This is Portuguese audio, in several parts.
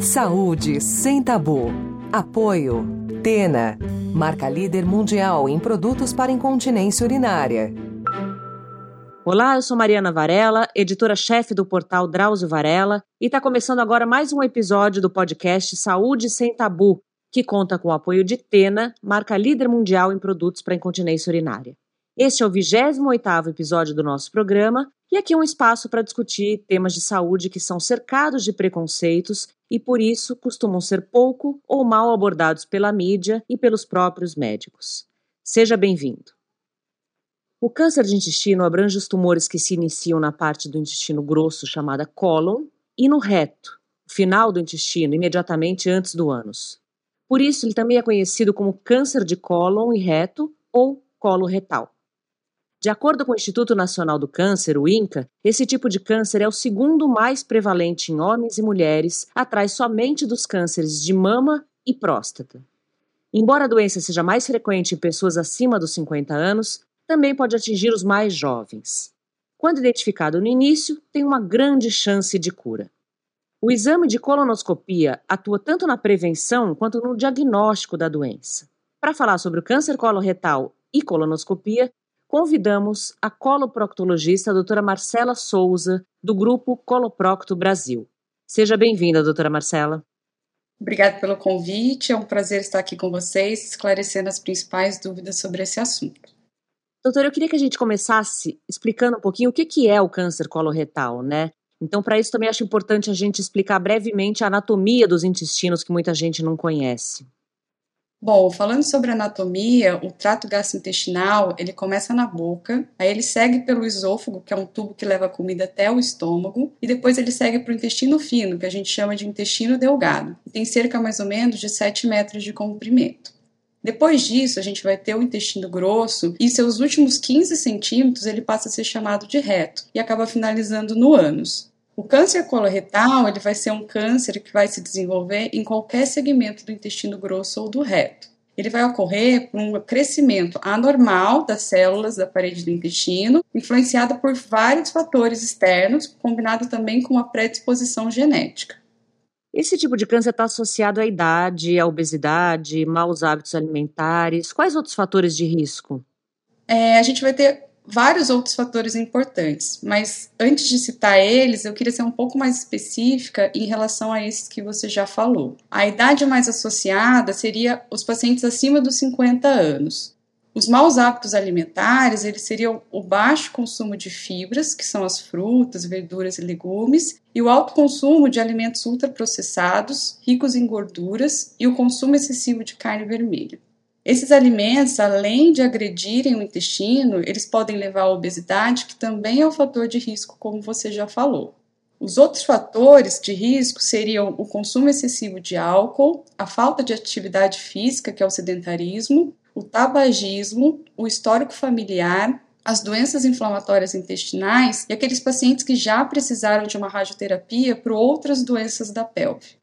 Saúde sem tabu. Apoio. Tena. Marca líder mundial em produtos para incontinência urinária. Olá, eu sou Mariana Varela, editora-chefe do portal Drauzio Varela, e está começando agora mais um episódio do podcast Saúde Sem Tabu, que conta com o apoio de Tena, marca líder mundial em produtos para incontinência urinária. Este é o 28º episódio do nosso programa e aqui um espaço para discutir temas de saúde que são cercados de preconceitos e por isso costumam ser pouco ou mal abordados pela mídia e pelos próprios médicos. Seja bem-vindo. O câncer de intestino abrange os tumores que se iniciam na parte do intestino grosso chamada cólon e no reto, final do intestino, imediatamente antes do ânus. Por isso, ele também é conhecido como câncer de cólon e reto ou colo retal. De acordo com o Instituto Nacional do Câncer, o INCA, esse tipo de câncer é o segundo mais prevalente em homens e mulheres, atrás somente dos cânceres de mama e próstata. Embora a doença seja mais frequente em pessoas acima dos 50 anos, também pode atingir os mais jovens. Quando identificado no início, tem uma grande chance de cura. O exame de colonoscopia atua tanto na prevenção quanto no diagnóstico da doença. Para falar sobre o câncer coloretal e colonoscopia, convidamos a coloproctologista a doutora Marcela Souza, do grupo Coloprocto Brasil. Seja bem-vinda, doutora Marcela. Obrigada pelo convite, é um prazer estar aqui com vocês, esclarecendo as principais dúvidas sobre esse assunto. Doutora, eu queria que a gente começasse explicando um pouquinho o que é o câncer coloretal, né? Então, para isso também acho importante a gente explicar brevemente a anatomia dos intestinos que muita gente não conhece. Bom, falando sobre anatomia, o trato gastrointestinal, ele começa na boca, aí ele segue pelo esôfago, que é um tubo que leva a comida até o estômago, e depois ele segue para o intestino fino, que a gente chama de intestino delgado, tem cerca mais ou menos de 7 metros de comprimento. Depois disso, a gente vai ter o intestino grosso e seus últimos 15 centímetros ele passa a ser chamado de reto e acaba finalizando no ânus. O câncer coloretal ele vai ser um câncer que vai se desenvolver em qualquer segmento do intestino grosso ou do reto. Ele vai ocorrer por um crescimento anormal das células da parede do intestino, influenciada por vários fatores externos, combinado também com uma predisposição genética. Esse tipo de câncer está associado à idade, à obesidade, maus hábitos alimentares. Quais outros fatores de risco? É, a gente vai ter vários outros fatores importantes, mas antes de citar eles, eu queria ser um pouco mais específica em relação a esses que você já falou. A idade mais associada seria os pacientes acima dos 50 anos. Os maus hábitos alimentares, eles seriam o baixo consumo de fibras, que são as frutas, verduras e legumes, e o alto consumo de alimentos ultraprocessados, ricos em gorduras, e o consumo excessivo de carne vermelha. Esses alimentos, além de agredirem o intestino, eles podem levar à obesidade, que também é um fator de risco, como você já falou. Os outros fatores de risco seriam o consumo excessivo de álcool, a falta de atividade física, que é o sedentarismo, o tabagismo, o histórico familiar, as doenças inflamatórias intestinais e aqueles pacientes que já precisaram de uma radioterapia para outras doenças da pelve.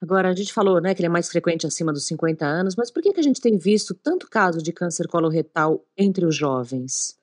Agora, a gente falou né, que ele é mais frequente acima dos 50 anos, mas por que, que a gente tem visto tanto caso de câncer coloretal entre os jovens?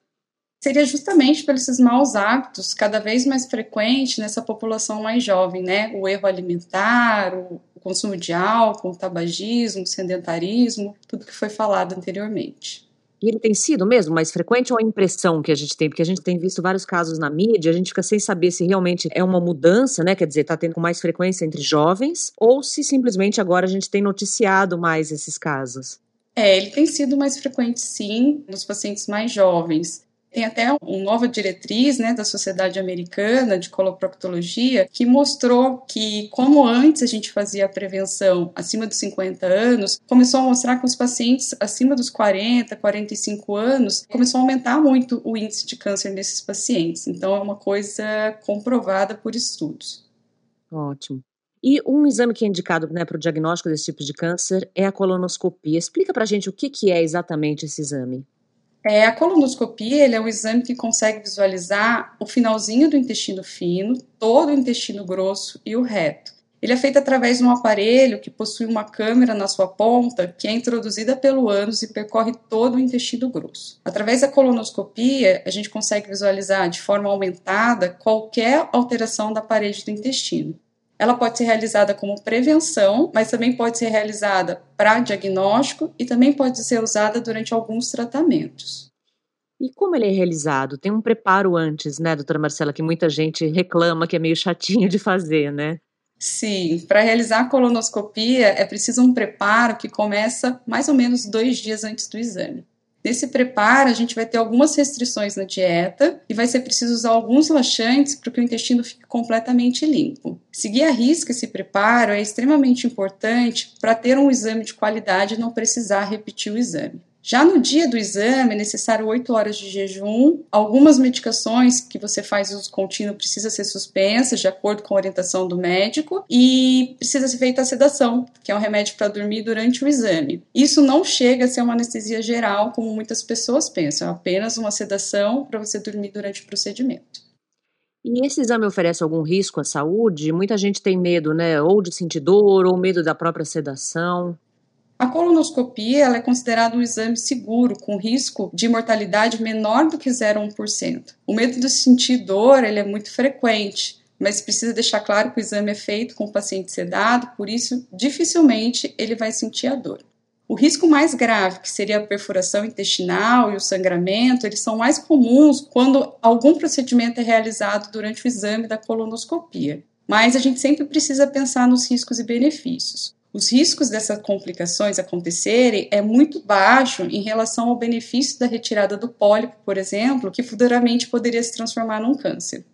Seria justamente por esses maus hábitos cada vez mais frequentes nessa população mais jovem, né? O erro alimentar, o consumo de álcool, o tabagismo, o sedentarismo, tudo que foi falado anteriormente. E ele tem sido mesmo mais frequente ou a impressão que a gente tem? Porque a gente tem visto vários casos na mídia, a gente fica sem saber se realmente é uma mudança, né? Quer dizer, está tendo mais frequência entre jovens, ou se simplesmente agora a gente tem noticiado mais esses casos. É, ele tem sido mais frequente sim nos pacientes mais jovens. Tem até uma nova diretriz né, da Sociedade Americana de Coloproctologia que mostrou que, como antes a gente fazia a prevenção acima dos 50 anos, começou a mostrar que os pacientes acima dos 40, 45 anos começou a aumentar muito o índice de câncer nesses pacientes. Então, é uma coisa comprovada por estudos. Ótimo. E um exame que é indicado né, para o diagnóstico desse tipo de câncer é a colonoscopia. Explica para a gente o que, que é exatamente esse exame. É, a colonoscopia é um exame que consegue visualizar o finalzinho do intestino fino, todo o intestino grosso e o reto. Ele é feito através de um aparelho que possui uma câmera na sua ponta que é introduzida pelo ânus e percorre todo o intestino grosso. Através da colonoscopia, a gente consegue visualizar de forma aumentada qualquer alteração da parede do intestino. Ela pode ser realizada como prevenção, mas também pode ser realizada para diagnóstico e também pode ser usada durante alguns tratamentos. E como ele é realizado? Tem um preparo antes, né, doutora Marcela, que muita gente reclama que é meio chatinho de fazer, né? Sim, para realizar a colonoscopia é preciso um preparo que começa mais ou menos dois dias antes do exame. Nesse preparo, a gente vai ter algumas restrições na dieta e vai ser preciso usar alguns laxantes para que o intestino fique completamente limpo. Seguir a risca esse preparo é extremamente importante para ter um exame de qualidade e não precisar repetir o exame. Já no dia do exame, é necessário 8 horas de jejum. Algumas medicações que você faz uso contínuo precisa ser suspensas de acordo com a orientação do médico e precisa ser feita a sedação, que é um remédio para dormir durante o exame. Isso não chega a ser uma anestesia geral, como muitas pessoas pensam, é apenas uma sedação para você dormir durante o procedimento. E esse exame oferece algum risco à saúde? Muita gente tem medo, né? Ou de sentir dor, ou medo da própria sedação. A colonoscopia é considerada um exame seguro, com risco de mortalidade menor do que 0,1%. O medo de sentir dor ele é muito frequente, mas precisa deixar claro que o exame é feito com o paciente sedado, por isso dificilmente ele vai sentir a dor. O risco mais grave, que seria a perfuração intestinal e o sangramento, eles são mais comuns quando algum procedimento é realizado durante o exame da colonoscopia. Mas a gente sempre precisa pensar nos riscos e benefícios os riscos dessas complicações acontecerem é muito baixo em relação ao benefício da retirada do pólipo, por exemplo, que futuramente poderia se transformar num câncer.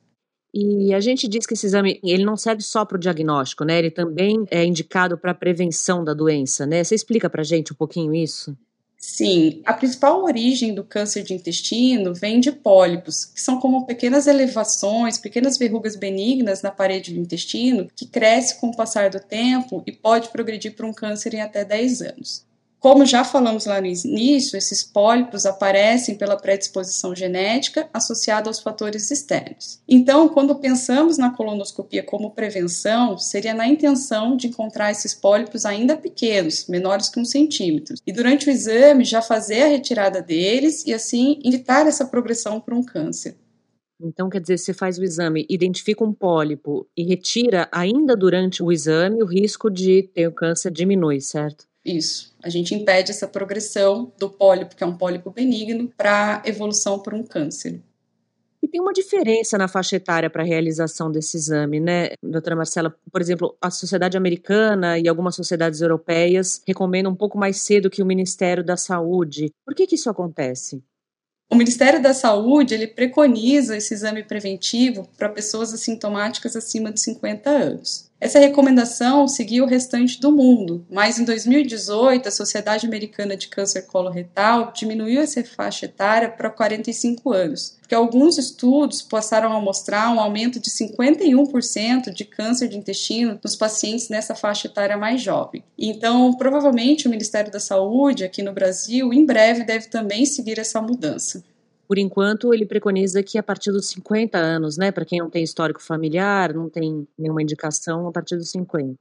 E a gente diz que esse exame ele não serve só para o diagnóstico, né? Ele também é indicado para a prevenção da doença, né? Você explica para gente um pouquinho isso? Sim, a principal origem do câncer de intestino vem de pólipos, que são como pequenas elevações, pequenas verrugas benignas na parede do intestino, que cresce com o passar do tempo e pode progredir para um câncer em até 10 anos. Como já falamos lá no início, esses pólipos aparecem pela predisposição genética associada aos fatores externos. Então, quando pensamos na colonoscopia como prevenção, seria na intenção de encontrar esses pólipos ainda pequenos, menores que um centímetro, e durante o exame já fazer a retirada deles e assim evitar essa progressão para um câncer. Então, quer dizer, você faz o exame, identifica um pólipo e retira ainda durante o exame, o risco de ter o câncer diminui, certo? Isso. A gente impede essa progressão do pólipo, que é um pólipo benigno, para evolução para um câncer. E tem uma diferença na faixa etária para a realização desse exame, né, doutora Marcela? Por exemplo, a sociedade americana e algumas sociedades europeias recomendam um pouco mais cedo que o Ministério da Saúde. Por que, que isso acontece? O Ministério da Saúde ele preconiza esse exame preventivo para pessoas assintomáticas acima de 50 anos. Essa recomendação seguiu o restante do mundo, mas em 2018 a Sociedade Americana de Câncer Coloretal diminuiu essa faixa etária para 45 anos, porque alguns estudos passaram a mostrar um aumento de 51% de câncer de intestino nos pacientes nessa faixa etária mais jovem. Então, provavelmente o Ministério da Saúde aqui no Brasil em breve deve também seguir essa mudança. Por enquanto, ele preconiza que a partir dos 50 anos, né, para quem não tem histórico familiar, não tem nenhuma indicação, a partir dos 50.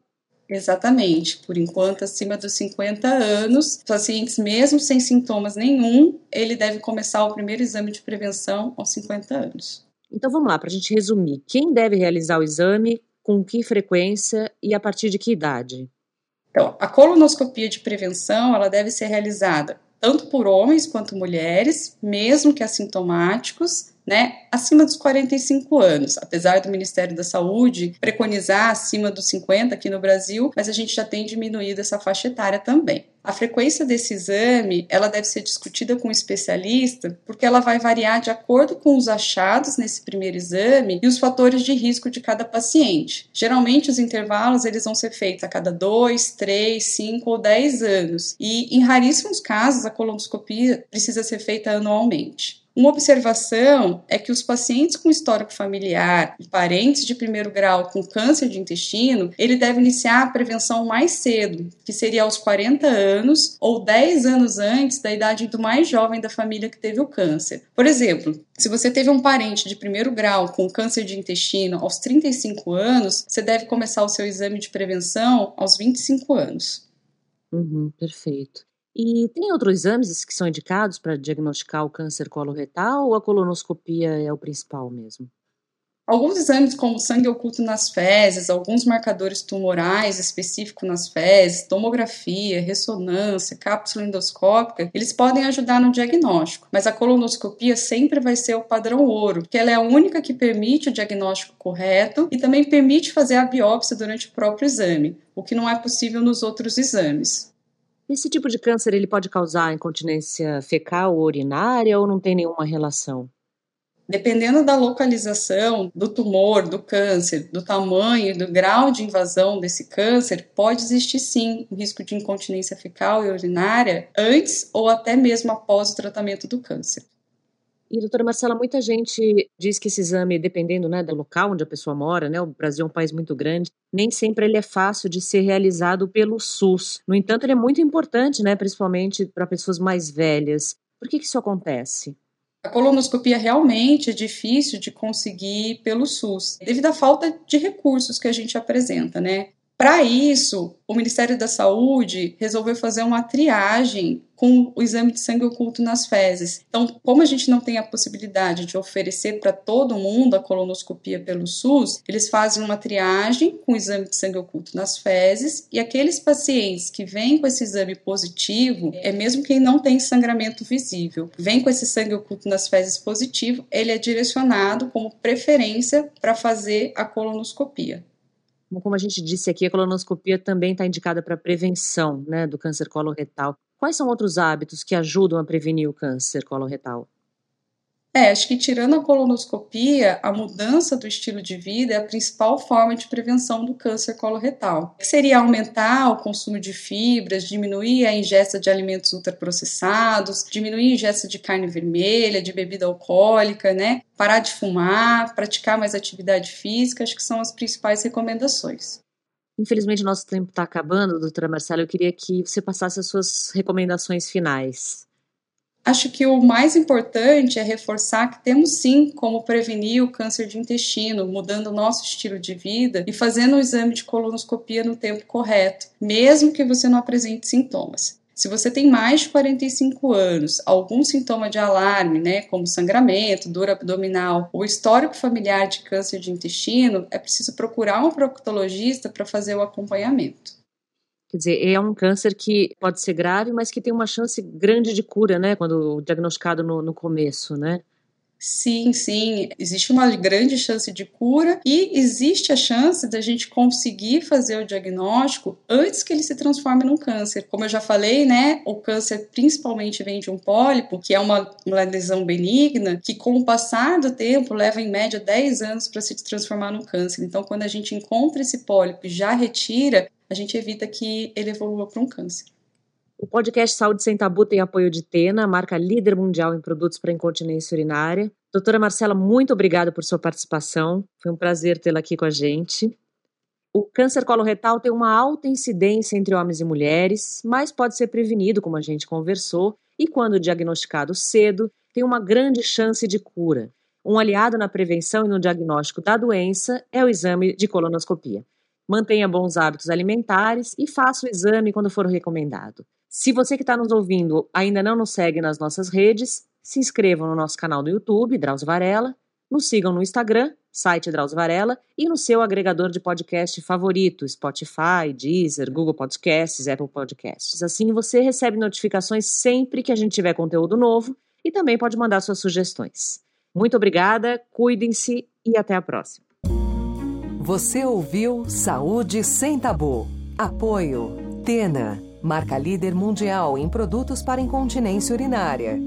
Exatamente. Por enquanto, acima dos 50 anos, pacientes mesmo sem sintomas nenhum, ele deve começar o primeiro exame de prevenção aos 50 anos. Então vamos lá, para a gente resumir. Quem deve realizar o exame, com que frequência e a partir de que idade? Então, a colonoscopia de prevenção ela deve ser realizada tanto por homens quanto mulheres, mesmo que assintomáticos, né, acima dos 45 anos, apesar do Ministério da Saúde preconizar acima dos 50 aqui no Brasil, mas a gente já tem diminuído essa faixa etária também. A frequência desse exame, ela deve ser discutida com um especialista, porque ela vai variar de acordo com os achados nesse primeiro exame e os fatores de risco de cada paciente. Geralmente os intervalos eles vão ser feitos a cada 2, 3, 5 ou 10 anos, e em raríssimos casos a colonoscopia precisa ser feita anualmente. Uma observação é que os pacientes com histórico familiar e parentes de primeiro grau com câncer de intestino, ele deve iniciar a prevenção mais cedo, que seria aos 40 anos ou 10 anos antes da idade do mais jovem da família que teve o câncer. Por exemplo, se você teve um parente de primeiro grau com câncer de intestino aos 35 anos, você deve começar o seu exame de prevenção aos 25 anos. Uhum, perfeito. E tem outros exames que são indicados para diagnosticar o câncer coloretal ou a colonoscopia é o principal mesmo? Alguns exames, como sangue oculto nas fezes, alguns marcadores tumorais específicos nas fezes, tomografia, ressonância, cápsula endoscópica, eles podem ajudar no diagnóstico, mas a colonoscopia sempre vai ser o padrão ouro, porque ela é a única que permite o diagnóstico correto e também permite fazer a biópsia durante o próprio exame, o que não é possível nos outros exames. Esse tipo de câncer ele pode causar incontinência fecal ou urinária ou não tem nenhuma relação? Dependendo da localização do tumor, do câncer, do tamanho e do grau de invasão desse câncer, pode existir sim o risco de incontinência fecal e urinária antes ou até mesmo após o tratamento do câncer. E, doutora Marcela, muita gente diz que esse exame, dependendo né, do local onde a pessoa mora, né, o Brasil é um país muito grande, nem sempre ele é fácil de ser realizado pelo SUS. No entanto, ele é muito importante, né, principalmente para pessoas mais velhas. Por que, que isso acontece? A colonoscopia realmente é difícil de conseguir pelo SUS, devido à falta de recursos que a gente apresenta, né? Para isso, o Ministério da Saúde resolveu fazer uma triagem com o exame de sangue oculto nas fezes. Então, como a gente não tem a possibilidade de oferecer para todo mundo a colonoscopia pelo SUS, eles fazem uma triagem com o exame de sangue oculto nas fezes e aqueles pacientes que vêm com esse exame positivo, é mesmo quem não tem sangramento visível, vem com esse sangue oculto nas fezes positivo, ele é direcionado como preferência para fazer a colonoscopia. Como a gente disse aqui, a colonoscopia também está indicada para prevenção né, do câncer coloretal. Quais são outros hábitos que ajudam a prevenir o câncer coloretal? É, acho que tirando a colonoscopia, a mudança do estilo de vida é a principal forma de prevenção do câncer coloretal. Que seria aumentar o consumo de fibras, diminuir a ingesta de alimentos ultraprocessados, diminuir a ingesta de carne vermelha, de bebida alcoólica, né? Parar de fumar, praticar mais atividade física, acho que são as principais recomendações. Infelizmente, nosso tempo está acabando, doutora Marcela. Eu queria que você passasse as suas recomendações finais. Acho que o mais importante é reforçar que temos sim como prevenir o câncer de intestino, mudando o nosso estilo de vida e fazendo o exame de colonoscopia no tempo correto, mesmo que você não apresente sintomas. Se você tem mais de 45 anos, algum sintoma de alarme, né, como sangramento, dor abdominal ou histórico familiar de câncer de intestino, é preciso procurar um proctologista para fazer o acompanhamento. Quer dizer, é um câncer que pode ser grave, mas que tem uma chance grande de cura, né? Quando diagnosticado no, no começo, né? Sim, sim, existe uma grande chance de cura e existe a chance da gente conseguir fazer o diagnóstico antes que ele se transforme num câncer. Como eu já falei, né, o câncer principalmente vem de um pólipo, que é uma, uma lesão benigna, que com o passar do tempo leva em média 10 anos para se transformar num câncer. Então, quando a gente encontra esse pólipo e já retira, a gente evita que ele evolua para um câncer. O podcast Saúde Sem Tabu tem apoio de Tena, marca líder mundial em produtos para incontinência urinária. Doutora Marcela, muito obrigada por sua participação. Foi um prazer tê-la aqui com a gente. O câncer coloretal tem uma alta incidência entre homens e mulheres, mas pode ser prevenido, como a gente conversou, e quando diagnosticado cedo, tem uma grande chance de cura. Um aliado na prevenção e no diagnóstico da doença é o exame de colonoscopia. Mantenha bons hábitos alimentares e faça o exame quando for recomendado. Se você que está nos ouvindo ainda não nos segue nas nossas redes, se inscrevam no nosso canal no YouTube, Drauzio Varela, nos sigam no Instagram, site Drauzio Varela, e no seu agregador de podcast favorito, Spotify, Deezer, Google Podcasts, Apple Podcasts. Assim você recebe notificações sempre que a gente tiver conteúdo novo e também pode mandar suas sugestões. Muito obrigada, cuidem-se e até a próxima. Você ouviu Saúde Sem Tabu. Apoio. Tena. Marca líder mundial em produtos para incontinência urinária.